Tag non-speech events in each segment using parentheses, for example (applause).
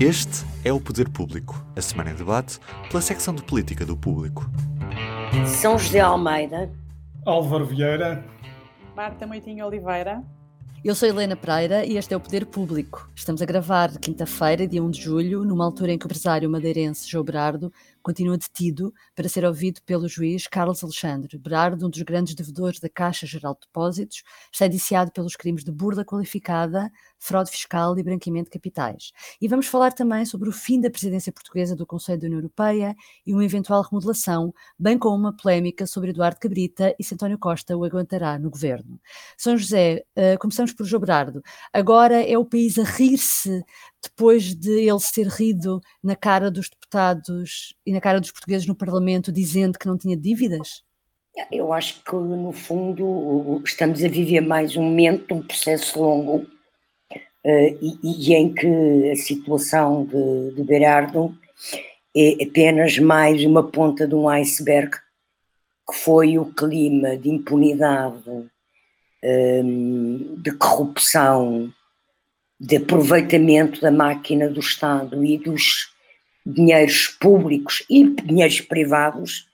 Este é o Poder Público, a semana em debate pela secção de política do Público. São José Almeida, Álvaro Vieira, Marta Moitinho Oliveira. Eu sou Helena Pereira e este é o Poder Público. Estamos a gravar quinta-feira, dia 1 de julho, numa altura em que o empresário madeirense João Berardo continua detido para ser ouvido pelo juiz Carlos Alexandre. Berardo, um dos grandes devedores da Caixa Geral de Depósitos, está indiciado pelos crimes de burla qualificada, fraude fiscal e branqueamento de capitais. E vamos falar também sobre o fim da presidência portuguesa do Conselho da União Europeia e uma eventual remodelação, bem como uma polémica sobre Eduardo Cabrita e se António Costa o aguentará no governo. São José, uh, começamos por João Berardo. Agora é o país a rir-se depois de ele ser rido na cara dos deputados e na cara dos portugueses no Parlamento, dizendo que não tinha dívidas? Eu acho que, no fundo, estamos a viver mais um momento, um processo longo, e, e, em que a situação de, de Berardo é apenas mais uma ponta de um iceberg, que foi o clima de impunidade, ehm, de corrupção, de aproveitamento da máquina do Estado e dos dinheiros públicos e dinheiros privados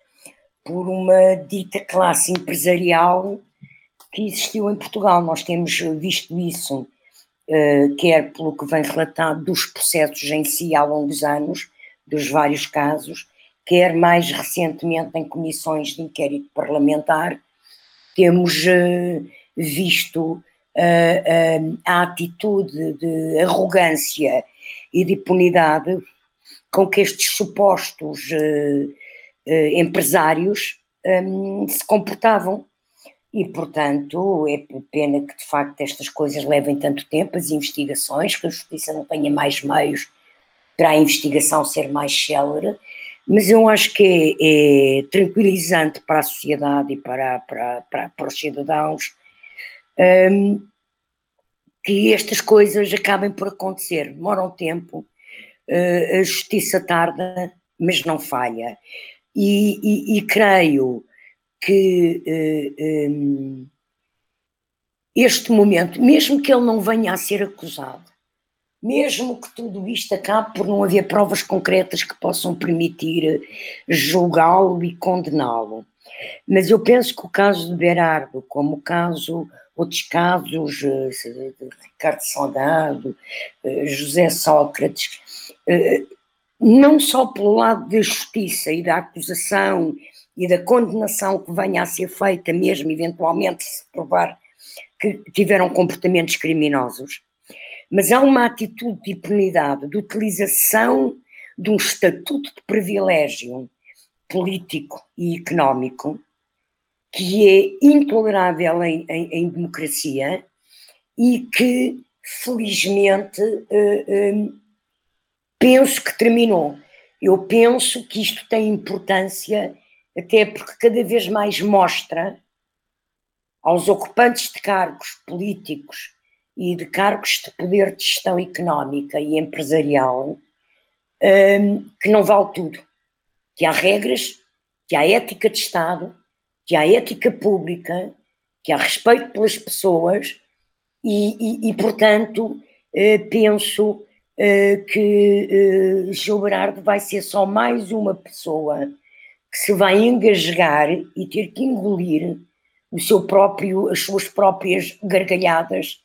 por uma dita classe empresarial que existiu em Portugal. Nós temos visto isso, uh, quer pelo que vem relatado dos processos em si há longos anos, dos vários casos, quer mais recentemente em comissões de inquérito parlamentar, temos uh, visto uh, a atitude de arrogância e de impunidade com que estes supostos empresários se comportavam. E, portanto, é pena que de facto estas coisas levem tanto tempo, as investigações, que a Justiça não tenha mais meios para a investigação ser mais célere, mas eu acho que é, é tranquilizante para a sociedade e para, para, para, para os cidadãos um, que estas coisas acabem por acontecer. Demoram tempo, uh, a justiça tarda, mas não falha. E, e, e creio que uh, eh, um, este momento, mesmo que ele não venha a ser acusado, mesmo que tudo isto acabe por não haver provas concretas que possam permitir julgá-lo e condená-lo. Mas eu penso que o caso de Berardo, como o caso outros casos, eh, Ricardo Saudado, eh, José Sócrates, eh, não só pelo lado da justiça e da acusação e da condenação que venha a ser feita, mesmo eventualmente se provar que tiveram comportamentos criminosos, mas há uma atitude de impunidade, de utilização de um estatuto de privilégio político e económico que é intolerável em, em, em democracia e que, felizmente, uh, penso que terminou. Eu penso que isto tem importância, até porque cada vez mais mostra aos ocupantes de cargos políticos e de cargos de poder de gestão económica e empresarial um, que não vale tudo. Que há regras, que há ética de Estado, que há ética pública, que há respeito pelas pessoas e, e, e portanto, eh, penso eh, que eh, Gil Berardo vai ser só mais uma pessoa que se vai engasgar e ter que engolir o seu próprio, as suas próprias gargalhadas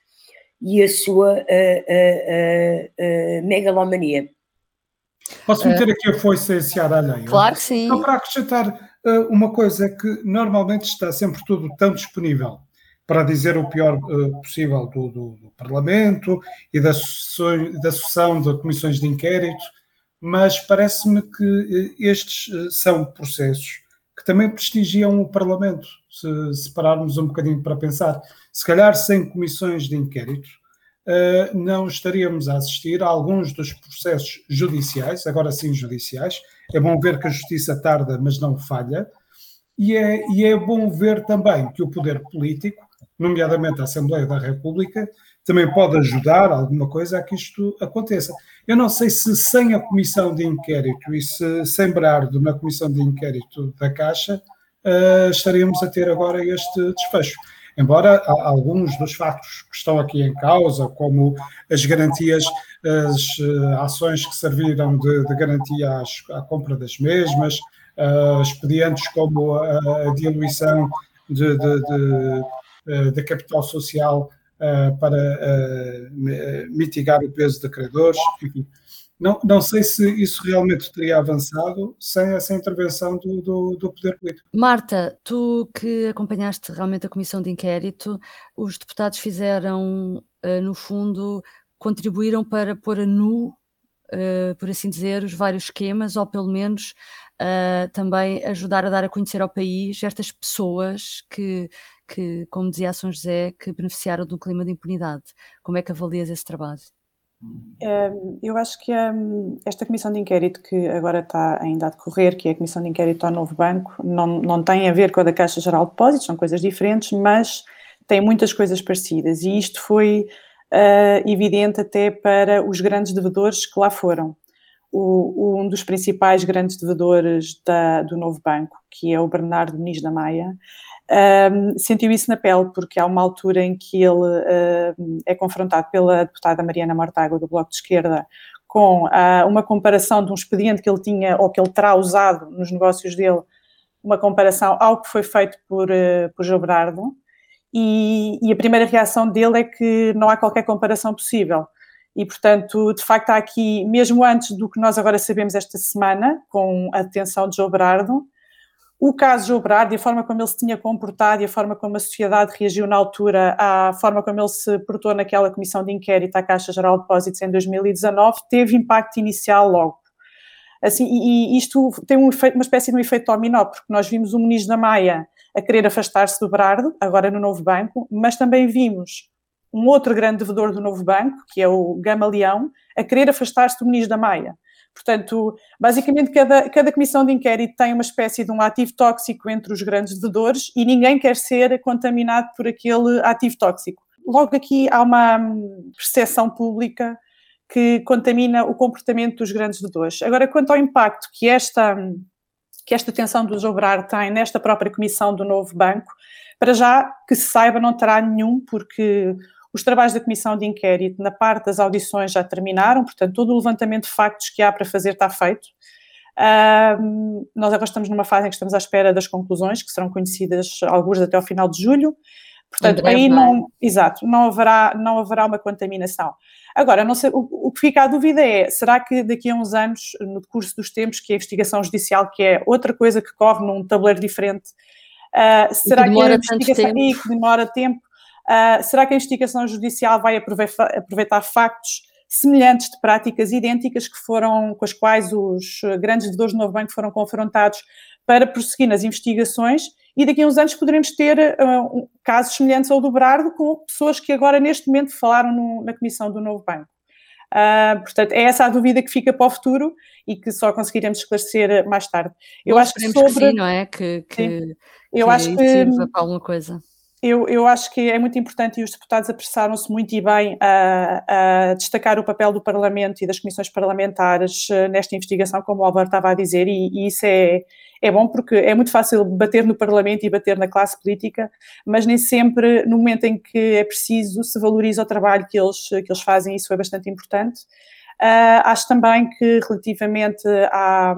e a sua uh, uh, uh, megalomania. Posso meter aqui a foice esse ar alheio? Claro que sim. Só para acrescentar uh, uma coisa é que normalmente está sempre tudo tão disponível para dizer o pior uh, possível do, do, do, Parlamento e da, da sucessão de comissões de inquérito, mas parece-me que uh, estes são processos que também prestigiam o Parlamento, se, pararmos um bocadinho para pensar. Se calhar sem comissões de inquérito, uh, não estaríamos a assistir a alguns dos processos judiciais, agora sim judiciais. É bom ver que a justiça tarda, mas não falha. E é, e é bom ver também que o poder político, nomeadamente a Assembleia da República, também pode ajudar alguma coisa a que isto aconteça. Eu não sei se sem a comissão de inquérito e se sem Brardo na comissão de inquérito da Caixa, uh, estaríamos a ter agora este desfecho. embora alguns dos factos que estão aqui em causa, como as garantias, as ações que serviram de, de garantia às, à compra das mesmas, uh, expedientes como a, a diluição de, de, de, de capital social uh, para uh, mitigar o peso de credores, enfim. Não, não sei se isso realmente teria avançado sem essa intervenção do, do, do, poder político. Marta, tu que acompanhaste realmente a comissão de inquérito, os deputados fizeram, no fundo, contribuíram para pôr a nu, por assim dizer, os vários esquemas, ou pelo menos uh, também ajudar a dar a conhecer ao país estas pessoas que, que, como dizia a São José, que beneficiaram do clima de impunidade. Como é que avalias esse trabalho? Eu acho que esta comissão de inquérito que agora está ainda a decorrer, que é a comissão de inquérito ao novo banco, não, não tem a ver com a da Caixa Geral de Depósitos, são coisas diferentes, mas tem muitas coisas parecidas e isto foi uh, evidente até para os grandes devedores que lá foram o, um dos principais grandes devedores da, do novo banco, que é o Bernardo Muniz da Maia, um, sentiu isso na pele, porque há uma altura em que ele um, é confrontado pela deputada Mariana Mortágua, do Bloco de Esquerda, com uh, uma comparação de um expediente que ele tinha ou que ele terá usado nos negócios dele, uma comparação ao que foi feito por, uh, por Jobrardo, e, e a primeira reação dele é que não há qualquer comparação possível. E, portanto, de facto, há aqui, mesmo antes do que nós agora sabemos esta semana, com a detenção de João Berardo, o caso João Berardo e a forma como ele se tinha comportado e a forma como a sociedade reagiu na altura à forma como ele se portou naquela comissão de inquérito à Caixa Geral de Depósitos em 2019, teve impacto inicial logo. Assim, e, isto tem um efeito, uma espécie de um efeito dominó, porque nós vimos o Muniz da Maia a querer afastar-se do Berardo, agora no novo banco, mas também vimos um outro grande devedor do novo banco, que é o Gama Leão, a querer afastar-se do Muniz da Maia. Portanto, basicamente, cada, cada comissão de inquérito tem uma espécie de um ativo tóxico entre os grandes devedores e ninguém quer ser contaminado por aquele ativo tóxico. Logo aqui há uma percepção pública que contamina o comportamento dos grandes devedores. Agora, quanto ao impacto que esta, que esta tensão do Jobrar tem nesta própria comissão do novo banco, para já que se saiba não terá nenhum, porque os trabalhos da comissão de inquérito, na parte das audições, já terminaram, portanto, todo o levantamento de factos que há para fazer está feito. Uh, nós agora estamos numa fase em que estamos à espera das conclusões, que serão conhecidas alguns até ao final de julho. Portanto, aí é? não, exato, não haverá, não haverá uma contaminação. Agora, não sei, o, o, que fica à dúvida é, será que daqui a uns anos, no curso dos tempos, que a investigação judicial, que é outra coisa que corre num tabuleiro diferente, uh, será que, que a investigação e que demora tempo, Uh, será que a investigação judicial vai aproveitar, factos semelhantes de práticas idênticas que foram, com as quais os grandes devedores do Novo Banco foram confrontados para prosseguir nas investigações e daqui a uns anos poderemos ter uh, casos semelhantes ao do Brardo com pessoas que agora neste momento falaram no, na comissão do Novo Banco. Uh, portanto, é essa a dúvida que fica para o futuro e que só conseguiremos esclarecer mais tarde. Eu Nós acho que sobre... Que sim, não é? Que, que, eu que acho que para alguma coisa eu, eu, acho que é muito importante e os deputados apressaram-se muito e bem a, a, destacar o papel do Parlamento e das comissões parlamentares eh, nesta investigação, como o Álvaro estava a dizer, e, e, isso é, é bom porque é muito fácil bater no Parlamento e bater na classe política, mas nem sempre, no momento em que é preciso, se valoriza o trabalho que eles, que eles fazem, isso é bastante importante. Uh, acho também que, relativamente à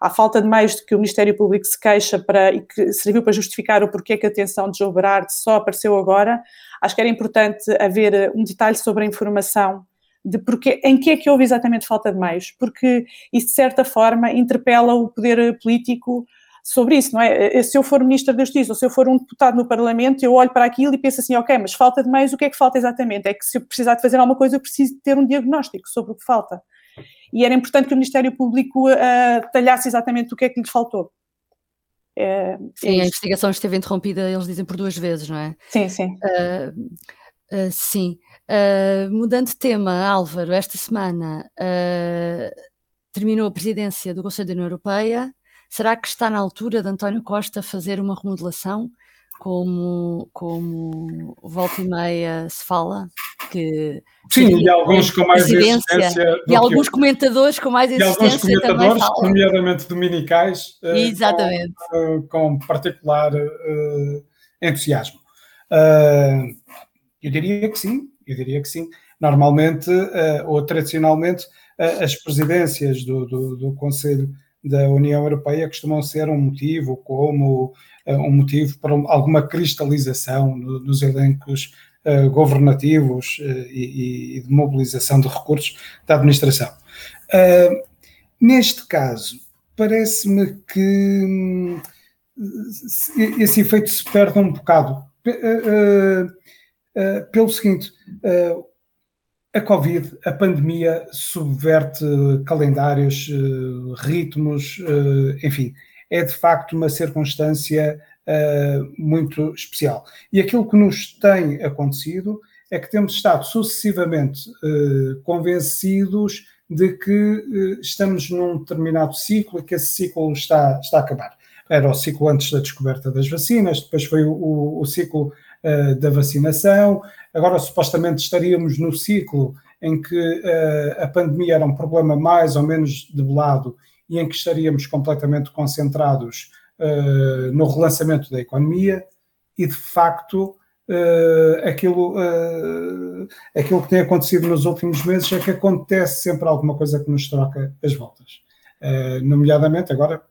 à falta de meios de que o Ministério Público se queixa para, e que serviu para justificar o porquê que a detenção de João Berardi só apareceu agora, acho que era importante haver eh, um detalhe sobre a informação de porque, em que é que houve exatamente falta de meios, porque isso de certa forma interpela o poder político sobre isso, não é? Eh, se eu for Ministro da Justiça ou se eu for um deputado no Parlamento, eu olho para aquilo e penso assim, ok, mas falta de meios, o que é que falta exatamente? É que se eu precisar de fazer alguma coisa, eu preciso ter um diagnóstico sobre o que falta e era importante que o Ministério Público uh, talhasse exatamente o que é que lhe faltou. É, sim, é a investigação esteve interrompida, eles dizem por duas vezes, não é? Sim, sim. Uh, uh, sim. Uh, mudando de tema, Álvaro, esta semana terminou a presidência do Conselho da União Europeia. Será que está na altura de António Costa fazer uma remodelação, como, como volta e meia se fala? Que Sim, e alguns com mais insistência. E alguns comentadores com mais insistência. E alguns comentadores, nomeadamente dominicais, eh, Exatamente. Com, com particular uh, entusiasmo. Uh, eu diria que sim, eu diria que sim. Normalmente, uh, ou tradicionalmente, as presidências do, do, do, Conselho da União Europeia costumam ser um motivo como um motivo para alguma cristalização no, nos elencos governativos e, e, de mobilização de recursos da administração. neste caso, parece-me que hum, esse efeito se perde um bocado uh, uh, pelo seguinte: a Covid, a pandemia, subverte calendários, ritmos, enfim, é de facto uma circunstância muito especial. E aquilo que nos tem acontecido é que temos estado sucessivamente convencidos de que estamos num determinado ciclo e que esse ciclo está, está a acabar era o ciclo antes da descoberta das vacinas, depois foi o, o ciclo uh, da vacinação, agora supostamente estaríamos no ciclo em que uh, a pandemia era um problema mais ou menos debelado e em que estaríamos completamente concentrados uh, no relançamento da economia e de facto Uh, aquilo, uh, aquilo que tem acontecido nos últimos meses é que acontece sempre alguma coisa que nos troca as voltas. Nomeadamente, agora,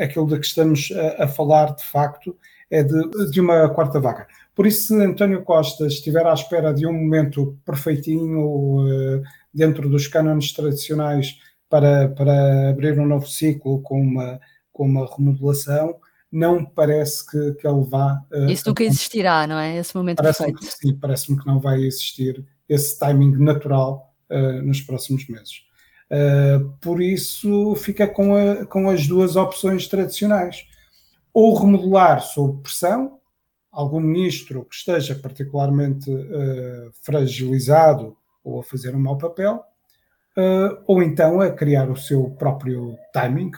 aquilo de que estamos a, a, falar, de facto, é de, de uma quarta vaga. Por isso, se António Costa estiver à espera de um momento perfeitinho dentro dos cânones tradicionais para, para abrir um novo ciclo com uma, com uma remodelação, não parece que, que ele vá. Uh, Isso nunca existirá, não é? Esse momento parece perfeito. Que, sim, parece-me que não vai existir esse timing natural uh, nos próximos meses. Uh, por isso fica com, a, com as duas opções tradicionais. Ou remodelar sob pressão, algum ministro que esteja particularmente uh, fragilizado ou a fazer um mau papel, uh, ou então a criar o seu próprio timing,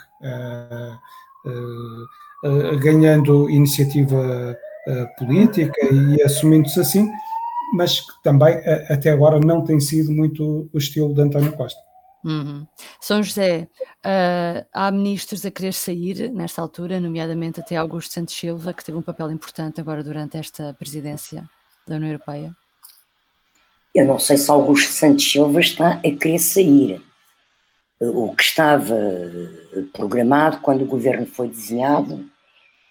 ganhando iniciativa política e assumindo-se assim, mas que também até agora não tem sido muito o estilo de António Costa. Uhum. São José, uh, há ministros a querer sair nesta altura, nomeadamente até Augusto Santos Silva, que teve um papel importante agora durante esta presidência da União Europeia. Eu não sei se Augusto Santos Silva está a querer sair. O que estava programado quando o governo foi desenhado,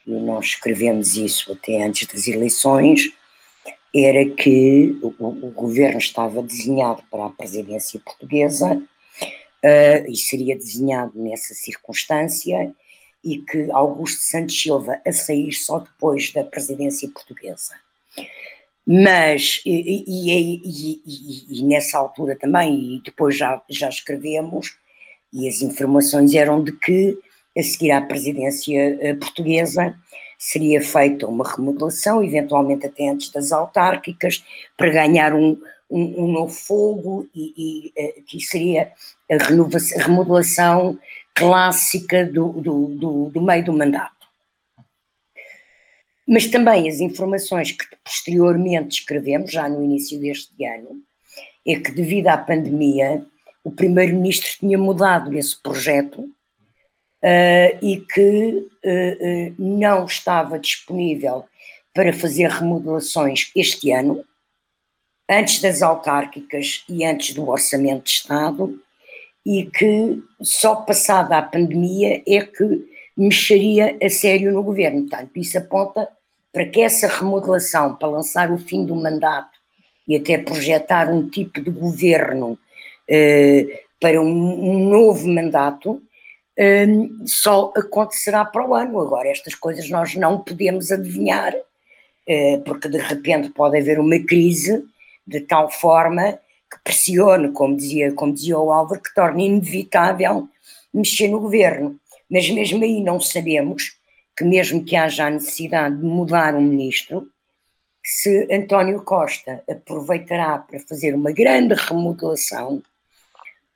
e nós escrevemos isso até antes das eleições, era que o, o governo estava desenhado para a presidência portuguesa uh, e seria desenhado nessa circunstância, e que Augusto Santos Silva a sair só depois da presidência portuguesa. Mas, e, e, e, e, nessa altura também, e depois já, já escrevemos, e as informações eram de que, a seguir à presidência eh, portuguesa, seria feita uma remodelação, eventualmente até antes das autárquicas, para ganhar um, um, um novo fogo e, eh, que seria a, a remodelação clássica do, do, do, do meio do mandato. Mas também as informações que posteriormente escrevemos, já no início deste ano, é que devido à pandemia, o primeiro-ministro tinha mudado esse projeto uh, e que uh, uh, não estava disponível para fazer remodelações este ano, antes das autárquicas e antes do Orçamento de Estado, e que só passada a pandemia é que mexeria a sério no governo. Portanto, isso aponta para que essa remodelação, para lançar o fim do mandato e até projetar um tipo de governo eh, para um, um, novo mandato, eh, só acontecerá para o ano. Agora, estas coisas nós não podemos adivinhar, eh, porque de repente pode haver uma crise de tal forma que pressione, como dizia, como dizia o Álvaro, que torne inevitável mexer no governo. Mas mesmo aí não sabemos que mesmo que haja a necessidade de mudar um ministro, se António Costa aproveitará para fazer uma grande remodelação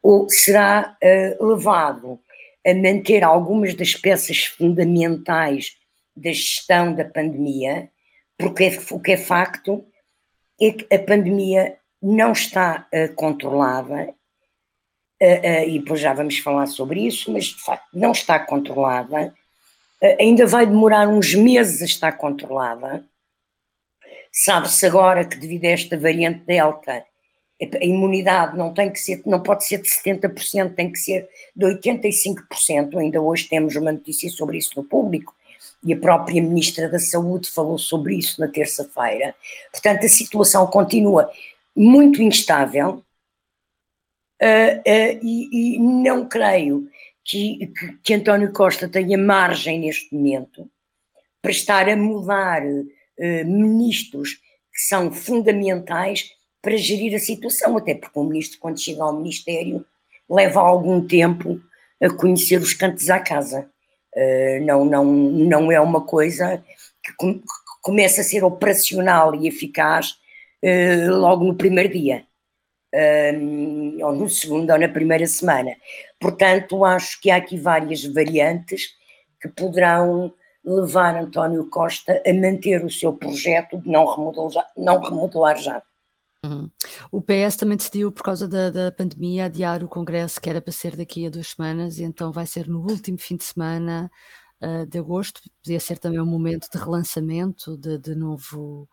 ou será uh, levado a manter algumas das peças fundamentais da gestão da pandemia, porque é, o que é facto é que a pandemia não está uh, controlada, e depois já vamos falar sobre isso, mas de facto não está controlada, ainda vai demorar uns meses a estar controlada, Sabe-se agora que devido a esta variante Delta, a imunidade não tem que ser, não pode ser de 70%, tem que ser de 85%. Ainda hoje temos uma notícia sobre isso no público e a própria Ministra da Saúde falou sobre isso na terça-feira. Portanto, a situação continua muito instável uh, uh, e, e, não creio que, que, que, António Costa tenha margem neste momento para estar a mudar uh, ministros que são fundamentais para gerir a situação, até porque o ministro, quando chega ao Ministério, leva algum tempo a conhecer os cantos à casa. Não, não, não é uma coisa que, com, que começa a ser operacional e eficaz logo no primeiro dia, uh, ou no segundo, ou na primeira semana. Portanto, acho que há aqui várias variantes que poderão levar António Costa a manter o seu projeto de não remodelar, não remodelar já. Uhum. O PS também decidiu, por causa da, da pandemia, adiar o Congresso, que era para ser daqui a duas semanas, e então vai ser no último fim de semana uh, de agosto. Podia ser também um momento de relançamento, de, de novo.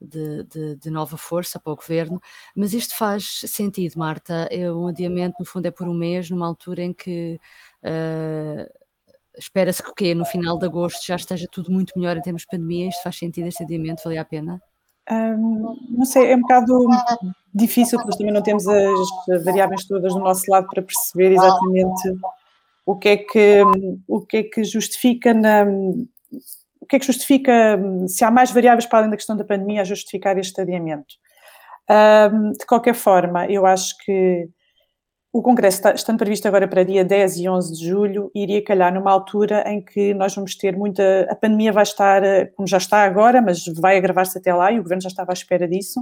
De, de, de, nova força para o governo, mas isto faz sentido, Marta. É um adiamento, no fundo, é por um mês, numa altura em que uh, espera-se que? No final de agosto já esteja tudo muito melhor em termos de pandemia. Isto faz sentido, este adiamento, valia a pena? Um, não sei, é um bocado difícil, porque também não temos as variáveis todas do nosso lado para perceber exatamente o que é que, o que, é que justifica na, que é que justifica, se há mais variáveis para além da questão da pandemia a justificar este adiamento. Um, de qualquer forma, eu acho que o Congresso, estando previsto agora para dia 10 e 11 de julho, iria calhar numa altura em que nós vamos ter muita. A pandemia vai estar, eh, como já está agora, mas vai agravar-se até lá, e o Governo já estava à espera disso,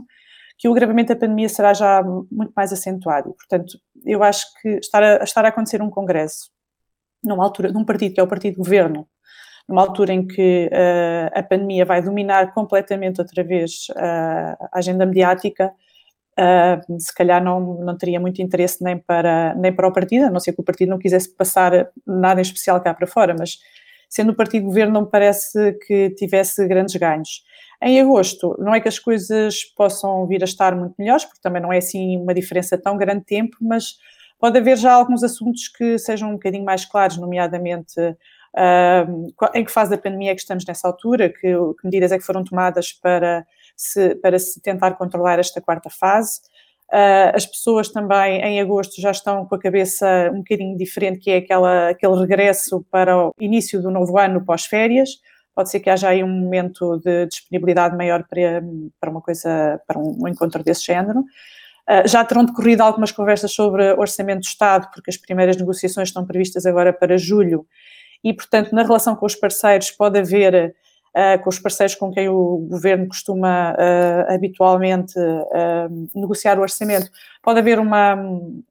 que o agravamento da pandemia será já muito mais acentuado. Portanto, eu acho que estar a, estar a acontecer um Congresso, numa altura, num partido que é o Partido Governo, numa altura em que uh, a pandemia vai dominar completamente outra vez uh, a agenda mediática, uh, se calhar não, não teria muito interesse nem para, nem para o partido, a não ser que o partido não quisesse passar nada em especial cá para fora, mas sendo o partido governo não me parece que tivesse grandes ganhos. Em agosto, não é que as coisas possam vir a estar muito melhores, porque também não é assim uma diferença tão grande tempo, mas pode haver já alguns assuntos que sejam um bocadinho mais claros, nomeadamente uh, em que fase da pandemia é que estamos nessa altura, que, que medidas é que foram tomadas para se, para se tentar controlar esta quarta fase. Uh, as pessoas também em agosto já estão com a cabeça um bocadinho diferente, que é aquela, aquele regresso para o início do novo ano pós-férias. Pode ser que haja aí um momento de disponibilidade maior para, para uma coisa, para um, encontro desse género. Uh, já terão decorrido algumas conversas sobre orçamento do Estado, porque as primeiras negociações estão previstas agora para julho, e, portanto, na relação com os parceiros pode haver uh, com os parceiros com quem o governo costuma uh, habitualmente uh, negociar o orçamento, pode haver uma,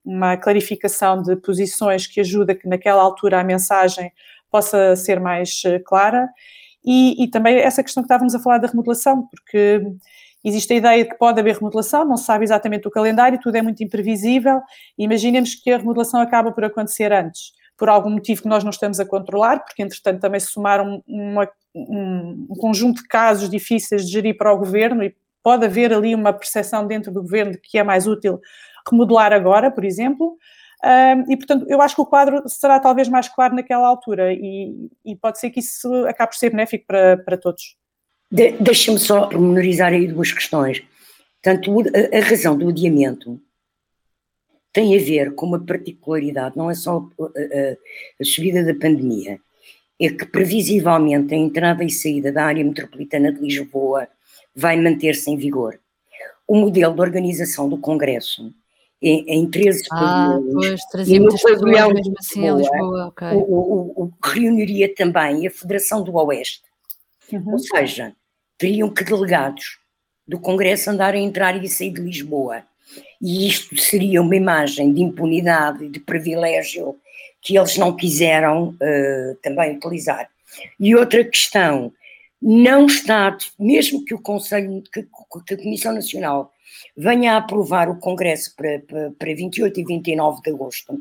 uma clarificação de posições que ajuda que naquela altura a mensagem possa ser mais clara. E, e, também essa questão que estávamos a falar da remodelação, porque existe a ideia de que pode haver remodelação, não se sabe exatamente o calendário, tudo é muito imprevisível. Imaginemos que a remodelação acaba por acontecer antes por algum motivo que nós não estamos a controlar, porque entretanto também se somaram uma, um, conjunto de casos difíceis de gerir para o governo e pode haver ali uma percepção dentro do governo de que é mais útil remodelar agora, por exemplo. Um, e, portanto, eu acho que o quadro será talvez mais claro naquela altura e, e pode ser que isso acabe por ser benéfico para, para todos. De, Deixa-me só pormenorizar aí duas questões. Tanto a, a razão do adiamento tem a ver com uma particularidade, não é só a, a, a subida da pandemia, é que previsivelmente a entrada e saída da área metropolitana de Lisboa vai manter-se em vigor. O modelo de organização do Congresso em, em 13 ah, pavilhões e no pavilhão assim a Lisboa, okay. o, o, o, reuniria também a Federação do Oeste. Uhum. Ou seja, teriam que delegados do Congresso andar a entrar e sair de Lisboa e isto seria uma imagem de impunidade e de privilégio que eles não quiseram uh, também utilizar. E outra questão, não está, mesmo que o Conselho, que, que a Comissão Nacional venha a aprovar o Congresso para, para, para 28 e 29 de agosto,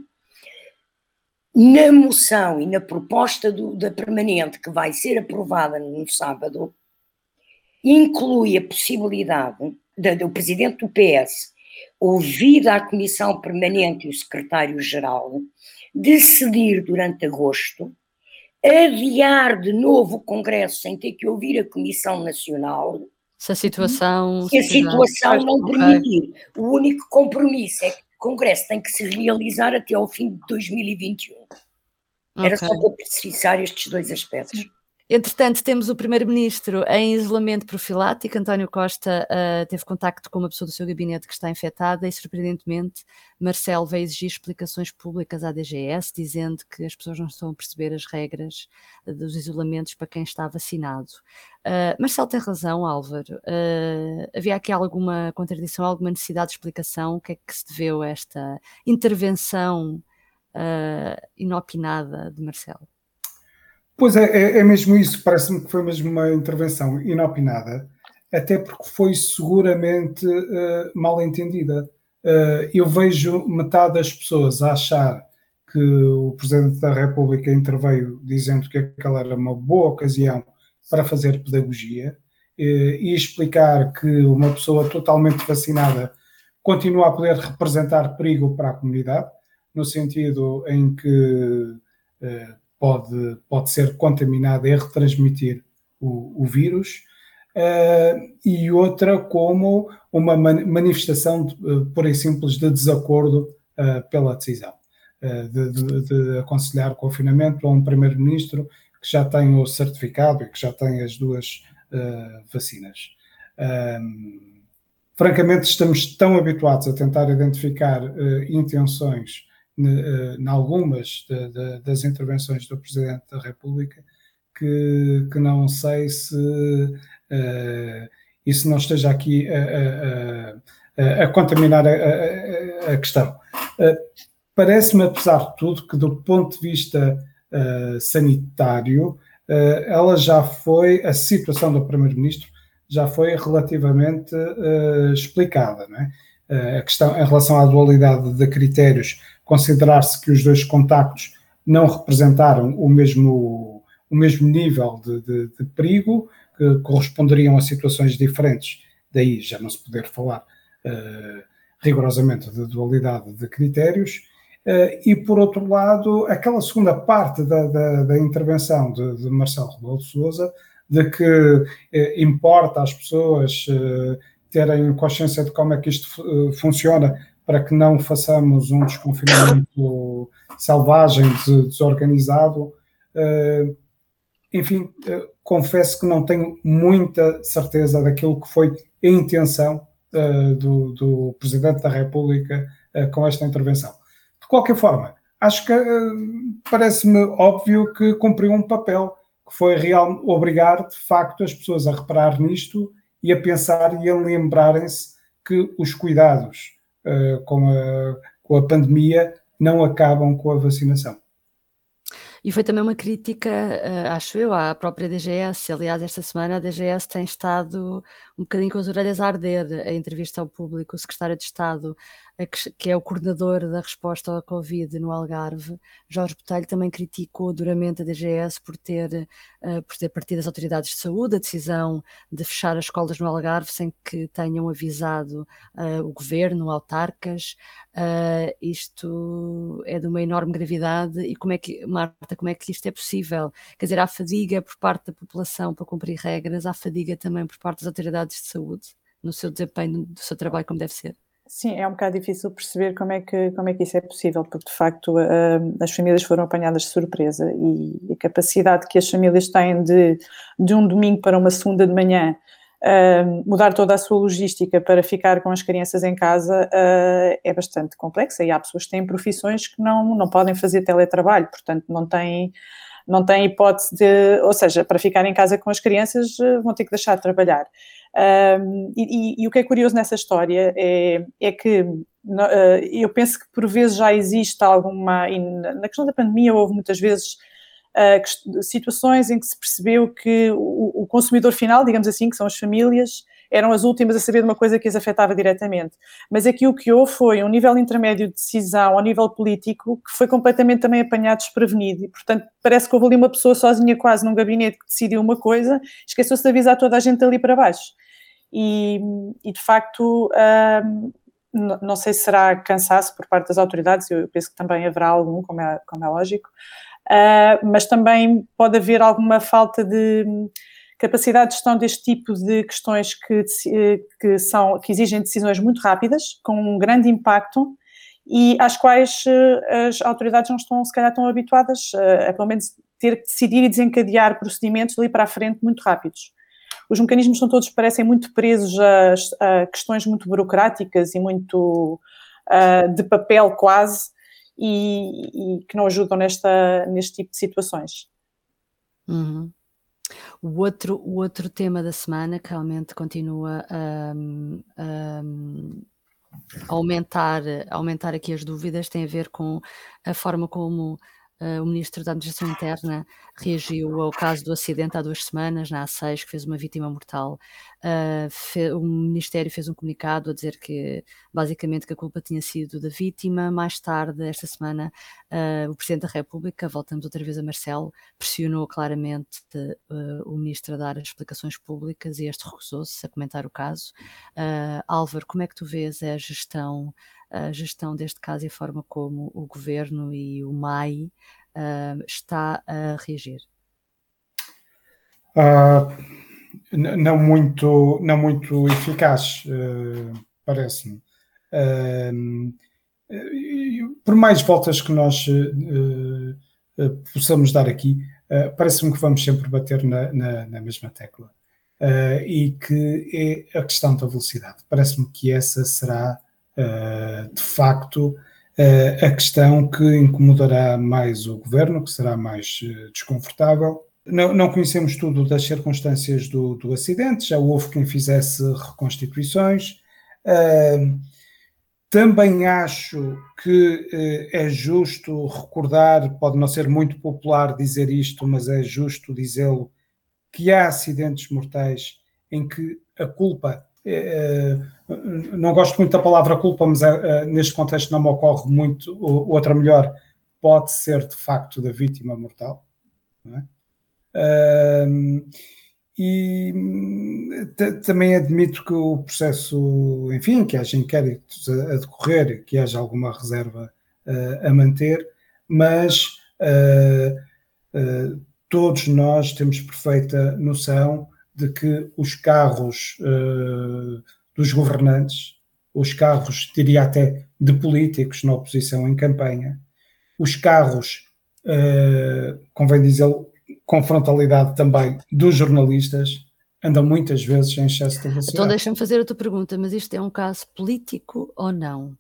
na moção e na proposta do, da permanente que vai ser aprovada no sábado, inclui a possibilidade do presidente do PS ouvir a Comissão Permanente e o Secretário-Geral, decidir durante agosto, adiar de novo o Congresso sem ter que ouvir a Comissão Nacional. Se a situação. Se a situação não permitir. O único compromisso é que o Congresso tem que se realizar até ao fim de 2021. Era okay. só para precisar estes dois aspectos. Entretanto, temos o Primeiro-Ministro em isolamento profilático. António Costa uh, teve contacto com uma pessoa do seu gabinete que está infectada e, surpreendentemente, Marcelo veio exigir explicações públicas à DGS, dizendo que as pessoas não estão a perceber as regras dos isolamentos para quem está vacinado. Uh, Marcelo tem razão, Álvaro. Uh, havia aqui alguma contradição, alguma necessidade de explicação? O que é que se deveu a esta intervenção inopinada de Marcelo? Pois é, é, é mesmo isso. Parece-me que foi mesmo uma intervenção inopinada, até porque foi seguramente uh, mal entendida. Uh, eu vejo metade das pessoas a achar que o Presidente da República interveio dizendo que aquela era uma boa ocasião para fazer pedagogia uh, e explicar que uma pessoa totalmente vacinada continua a poder representar perigo para a comunidade, no sentido em que pode, pode ser contaminada e retransmitir o, o vírus, uh, e outra como uma manifestação de, uh, pura e simples de desacordo uh, pela decisão. De, de, de, aconselhar confinamento a um primeiro-ministro que já tem o certificado e que já tem as duas vacinas. francamente, estamos tão habituados a tentar identificar intenções em algumas de, de, das intervenções do Presidente da República que, que não sei se uh, isso não esteja aqui a, a, a, a contaminar a, questão. Uh, Parece-me, apesar de tudo, que do ponto de vista uh, sanitário, ela já foi, a situação do Primeiro-Ministro já foi relativamente explicada. Não é? a questão em relação à dualidade de critérios considerar-se que os dois contactos não representaram o mesmo, o mesmo nível de, de, de, perigo, que corresponderiam a situações diferentes, daí já não se poder falar uh, rigorosamente de dualidade de critérios. Uh, e, por outro lado, aquela segunda parte da, da, da intervenção de, de, Marcelo Rebelo de Sousa, de que uh, importa às pessoas terem consciência de como é que isto funciona para que não façamos um desconfinamento selvagem, desorganizado. Uh, enfim, uh, confesso que não tenho muita certeza daquilo que foi a intenção uh, do, do, Presidente da República com esta intervenção. De qualquer forma, acho que parece-me óbvio que cumpriu um papel, que foi real, obrigar de facto as pessoas a reparar nisto e a pensar e a lembrarem-se que os cuidados uh, com, a, com a pandemia não acabam com a vacinação. E foi também uma crítica, uh, acho eu, à própria DGS. Aliás, esta semana a DGS tem estado um bocadinho com as orelhas a arder. A entrevista ao público, o secretário de Estado que é o coordenador da resposta à Covid no Algarve, Jorge Botelho, também criticou duramente a DGS por ter, uh, por ter partido as autoridades de saúde a decisão de fechar as escolas no Algarve sem que tenham avisado uh, o governo, autarcas. Uh, isto é de uma enorme gravidade e como é que, Marta, como é que isto é possível? Quer dizer, há fadiga por parte da população para cumprir regras, há fadiga também por parte das autoridades de saúde no seu desempenho do seu trabalho como deve ser. Sim, é um bocado difícil perceber como é que, como é que isso é possível, porque de facto uh, as famílias foram apanhadas de surpresa e a capacidade que as famílias têm de, de um domingo para uma segunda de manhã uh, mudar toda a sua logística para ficar com as crianças em casa uh, é bastante complexa e há pessoas que têm profissões que não, não podem fazer teletrabalho, portanto não têm não têm hipótese de, ou seja, para ficar em casa com as crianças vão ter que deixar de trabalhar. Um, e, e, e, o que é curioso nessa história é, é que uh, eu penso que por vezes já existe alguma. na questão da pandemia, houve muitas vezes uh, situações em que se percebeu que o, o, consumidor final, digamos assim, que são as famílias, eram as últimas a saber de uma coisa que as afetava diretamente. Mas aqui o que houve foi um nível intermédio de decisão ao nível político que foi completamente também apanhado desprevenido e, portanto, parece que houve ali uma pessoa sozinha quase num gabinete que decidiu uma coisa, esqueceu-se de avisar toda a gente ali para baixo. E, e de facto, hum, não sei se será cansaço por parte das autoridades, eu penso que também haverá algum, como é, como é lógico, uh, mas também pode haver alguma falta de capacidade de gestão deste tipo de questões que, que, são, que exigem decisões muito rápidas, com um grande impacto, e às quais uh, as autoridades não estão, se calhar, tão habituadas uh, a, pelo menos, ter que decidir e desencadear procedimentos ali para a frente muito rápidos os mecanismos são todos, parecem muito presos a, a questões muito burocráticas e muito uh, de papel quase, e, e, que não ajudam nesta, neste tipo de situações. Uhum. O outro, o outro tema da semana que realmente continua a, a, aumentar, aumentar aqui as dúvidas tem a ver com a forma como Uh, o Ministro da Administração Interna reagiu ao caso do acidente há duas semanas, na A6, que fez uma vítima mortal. Uh, fe, o Ministério fez um comunicado a dizer que, basicamente, que a culpa tinha sido da vítima. Mais tarde, esta semana, uh, o Presidente da República, voltamos outra vez a Marcelo, pressionou claramente o Ministro a dar explicações públicas e este recusou-se a comentar o caso. Álvaro, como é que tu vês a gestão a gestão deste caso e a forma como o governo e o MAI uh, está a reagir? Uh, não muito, não muito eficaz, uh, parece-me. Uh, por mais voltas que nós possamos dar aqui, parece-me que vamos sempre bater na, na, na mesma tecla. e que é a questão da velocidade. Parece-me que essa será de facto, a questão que incomodará mais o governo, que será mais desconfortável. Não, não, conhecemos tudo das circunstâncias do, do, acidente, já houve quem fizesse reconstituições. também acho que é justo recordar, pode não ser muito popular dizer isto, mas é justo dizê-lo, que há acidentes mortais em que a culpa é, não gosto muito da palavra culpa, mas neste contexto não me ocorre muito outra melhor, pode ser de facto da vítima mortal. É? E também admito que o processo, enfim, que haja inquéritos a, a decorrer, que haja alguma reserva uh, a manter, mas uh, uh, todos nós temos perfeita noção de que os carros dos governantes, os carros, diria até, de políticos na oposição em campanha, os carros, convém dizer, com frontalidade também dos jornalistas, andam muitas vezes em excesso de velocidade. Então deixa-me fazer outra pergunta, mas isto é um caso político ou não?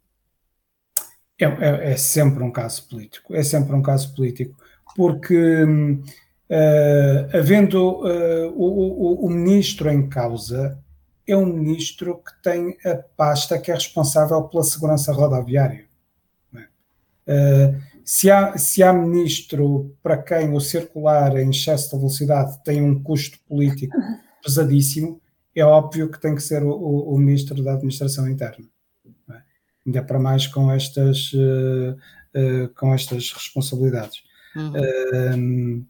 É, é, é sempre um caso político, é sempre um caso político, porque Uh, havendo uh, o, o, o, ministro em causa, é um ministro que tem a pasta que é responsável pela segurança rodoviária. Uh, se, há, se há ministro para quem o circular em excesso de velocidade tem um custo político (laughs) pesadíssimo, é óbvio que tem que ser o, o ministro da Administração Interna. É? Ainda para mais com estas, com estas responsabilidades. Uhum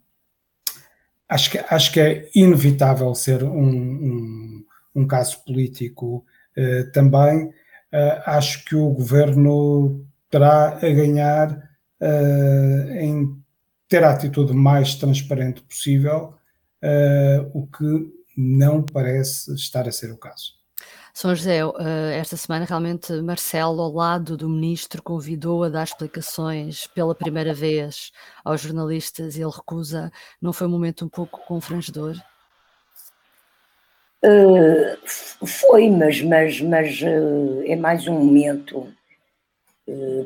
acho que, acho que é inevitável ser um, um, um caso político uh, também. Uh, acho que o governo terá a ganhar uh, em ter a atitude mais transparente possível, o que não parece estar a ser o caso. São José, eh, esta semana realmente Marcelo, ao lado do ministro, convidou a dar explicações pela primeira vez aos jornalistas e ele recusa. Não foi um momento um pouco confrangedor? Uh, foi, mas, mas, mas uh, é mais um momento uh,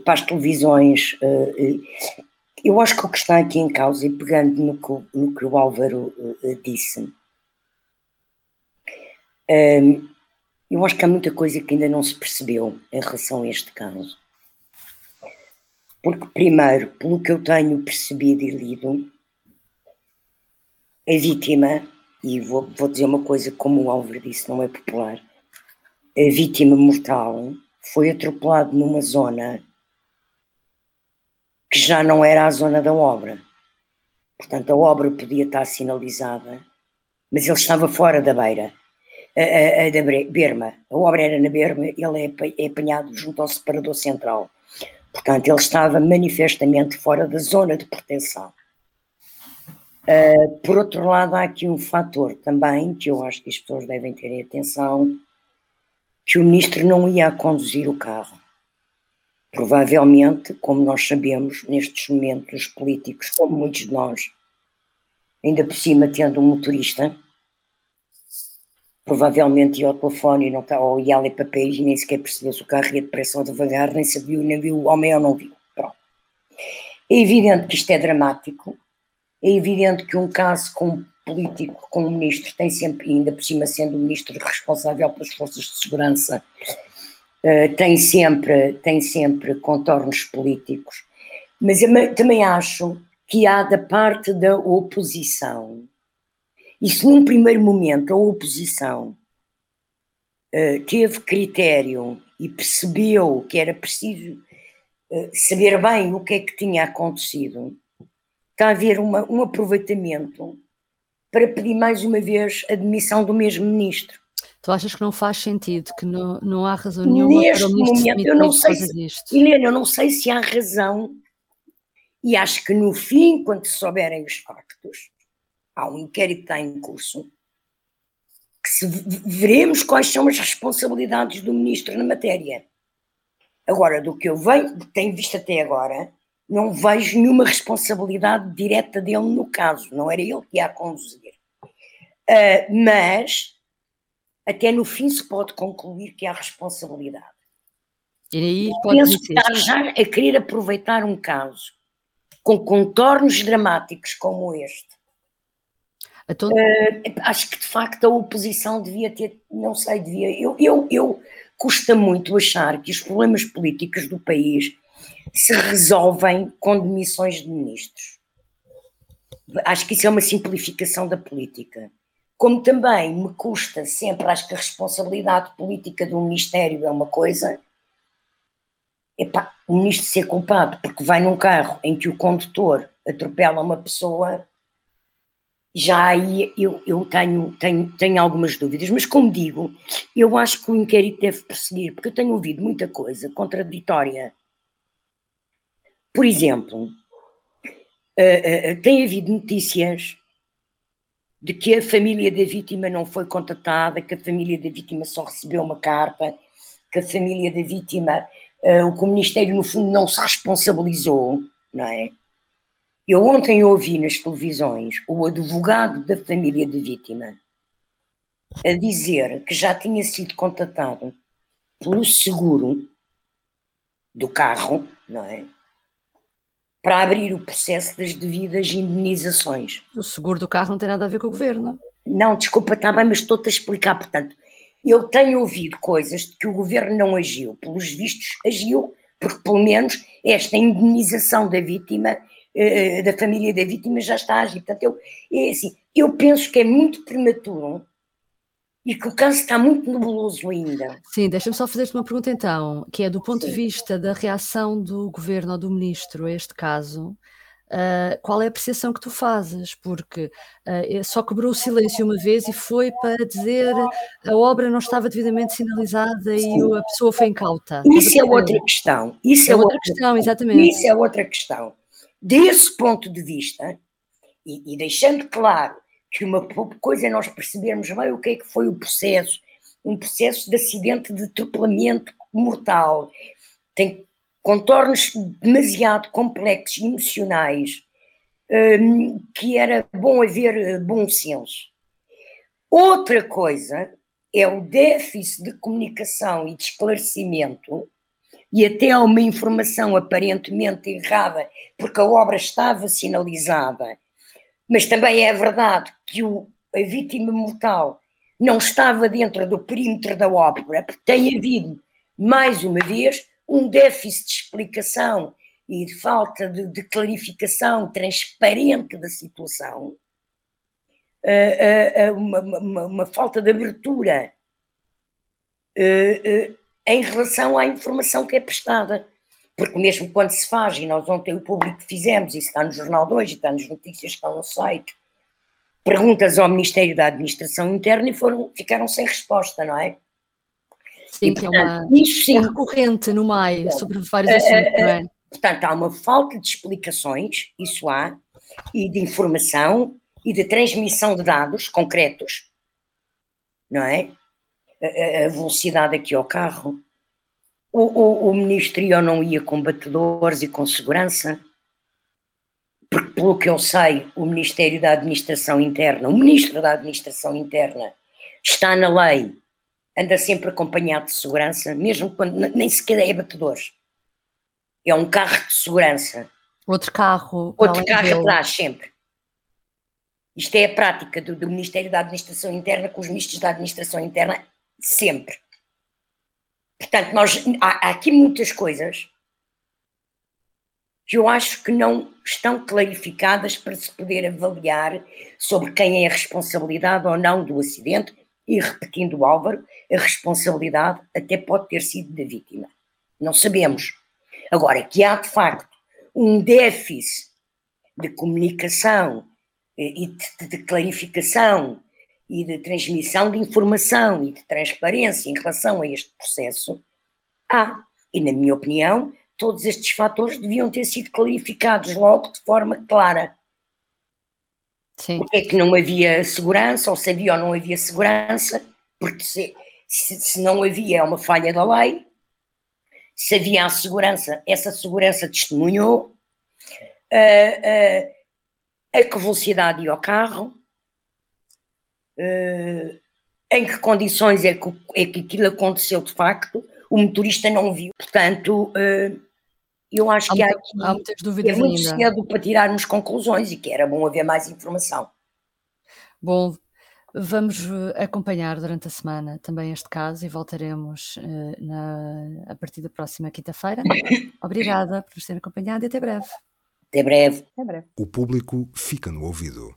para as televisões. eu acho que o que está aqui em causa, e pegando no que, no que o Álvaro disse, eu acho que há muita coisa que ainda não se percebeu em relação a este caso. Porque, primeiro, pelo que eu tenho percebido e lido, a vítima e vou, vou dizer uma coisa, como o Álvaro disse, não é popular. A vítima mortal foi atropelado numa zona que já não era a zona da obra. Portanto, a obra podia estar sinalizada, mas ele estava fora da beira, a, a, a da berma. A obra era na berma, ele é, é apanhado junto ao separador central. Portanto, ele estava manifestamente fora da zona de proteção. Uh, por outro lado, há aqui um fator também que eu acho que as pessoas devem ter atenção, que o ministro não ia conduzir o carro. Provavelmente, como nós sabemos, nestes momentos políticos, como muitos de nós, ainda por cima tendo um motorista, provavelmente ia ao telefone e não está, ou ia ali papéis e nem sequer percebeu se o carro ia depressa ou devagar, nem sabia, nem viu o homem ou não viu. Pronto. É evidente que isto é dramático, é evidente que um caso com político, com um ministro, tem sempre, ainda por cima sendo o ministro responsável pelas forças de segurança, uh, tem, sempre, tem sempre contornos políticos. Mas também acho que há da parte da oposição e se num primeiro momento a oposição uh, teve critério e percebeu que era preciso uh, saber bem o que é que tinha acontecido, está a haver uma, um aproveitamento para pedir mais uma vez a demissão do mesmo ministro. Tu achas que não faz sentido, que não, não há razão nenhuma Neste para o ministro momento, eu não sei se, disto? Helena, eu não sei se há razão e acho que no fim, quando souberem os factos, há um inquérito que está em curso, que se, veremos quais são as responsabilidades do ministro na matéria. Agora, do que eu venho, tenho visto até agora, não vejo nenhuma responsabilidade direta dele no caso, não era ele que ia conduzir. Uh, mas, até no fim se pode concluir que há responsabilidade. E aí pode Penso que está já a querer aproveitar um caso com contornos dramáticos como este. Uh, acho que de facto a oposição devia ter, não sei, devia. Eu, eu, eu custa muito achar que os problemas políticos do país se resolvem com demissões de ministros. Acho que isso é uma simplificação da política. Como também me custa sempre, acho que a responsabilidade política do Ministério é uma coisa, epá, o ministro ser culpado porque vai num carro em que o condutor atropela uma pessoa já aí eu, eu tenho, tenho, tenho algumas dúvidas, mas como digo, eu acho que o inquérito deve prosseguir, porque eu tenho ouvido muita coisa contraditória. Por exemplo, uh, uh, tem havido notícias de que a família da vítima não foi contatada, que a família da vítima só recebeu uma carta, que a família da vítima, o que o Ministério, no fundo, não se responsabilizou, não é? Eu ontem ouvi nas televisões o advogado da família de vítima a dizer que já tinha sido contatado pelo seguro do carro, não é? Para abrir o processo das devidas indenizações. O seguro do carro não tem nada a ver com o governo. Não, desculpa, está bem, mas estou-te a explicar. Portanto, eu tenho ouvido coisas de que o governo não agiu. Pelos vistos, agiu, porque pelo menos esta indenização da vítima uh, da família da vítima já está a agir. Portanto, eu, é assim, eu penso que é muito prematuro e que o caso está muito nebuloso ainda. Sim, deixa-me só fazer-te uma pergunta então, que é do ponto Sim. de vista da reação do governo ou do ministro a este caso, uh, qual é a apreciação que tu fazes? Porque uh, só quebrou o silêncio uma vez e foi para dizer a obra não estava devidamente sinalizada Sim. e a pessoa foi incauta. Isso é outra questão. Isso é, é outra, outra questão, exatamente. Isso é outra questão. Desse ponto de vista, e, e deixando claro que uma coisa é nós percebermos bem o que é que foi o processo, um processo de acidente de atropelamento mortal, tem contornos demasiado complexos emocionais, um, que era bom haver eh, bom senso. Outra coisa é o déficit de comunicação e de esclarecimento e até há uma informação aparentemente errada, porque a obra estava sinalizada, mas também é verdade que o, a vítima mortal não estava dentro do perímetro da obra, porque tem havido, mais uma vez, um déficit de explicação e de falta de, de clarificação transparente da situação. uh, uma, uma, uma, falta de abertura em relação à informação que é prestada. Porque mesmo quando se faz, e nós ontem o público fizemos, isso está no Jornal 2, está nas notícias, está no site, perguntas ao Ministério da Administração Interna e foram, ficaram sem resposta, não é? Sim, e, portanto, que é uma isso, sim. É recorrente no MAI sobre vários assuntos, não é? Portanto, há uma falta de explicações, isso há, e de informação e de transmissão de dados concretos, não é? A, a velocidade aqui ao carro. O, o, o ou não ia com batedores e com segurança? Porque, pelo que eu sei, o Ministério da Administração Interna, o Ministro da Administração Interna, está na lei, anda sempre acompanhado de segurança, mesmo quando nem sequer é batedores é um carro de segurança. Outro carro. Outro carro atrás, sempre. Isto é a prática do, do, Ministério da Administração Interna com os ministros da Administração Interna, sempre. Portanto, nós, há, há aqui muitas coisas que eu acho que não estão clarificadas para se poder avaliar sobre quem é a responsabilidade ou não do acidente, e repetindo o Álvaro, a responsabilidade até pode ter sido da vítima. Não sabemos. Agora, que há de facto um déficit de comunicação eh, e de, de clarificação e de transmissão de informação e de transparência em relação a este processo, há. E, na minha opinião, todos estes fatores deviam ter sido clarificados logo de forma clara. Sim. Porque é que não havia segurança, ou se havia ou não havia segurança, porque se, se, se não havia é uma falha da lei, se havia a segurança, essa segurança testemunhou, uh, uh, a que velocidade ia o carro, uh, em que condições é que, é que aquilo aconteceu de facto, o motorista não viu. Portanto, eu acho há que há, aqui, há muitas dúvidas é muito ainda. cedo para tirarmos conclusões e que era bom haver mais informação. Bom, Vamos eh, acompanhar durante a semana também este caso e voltaremos uh, na, a partir da próxima quinta-feira. (laughs) Obrigada por nos ter acompanhado e até breve. Até breve. Até breve. O público fica no ouvido.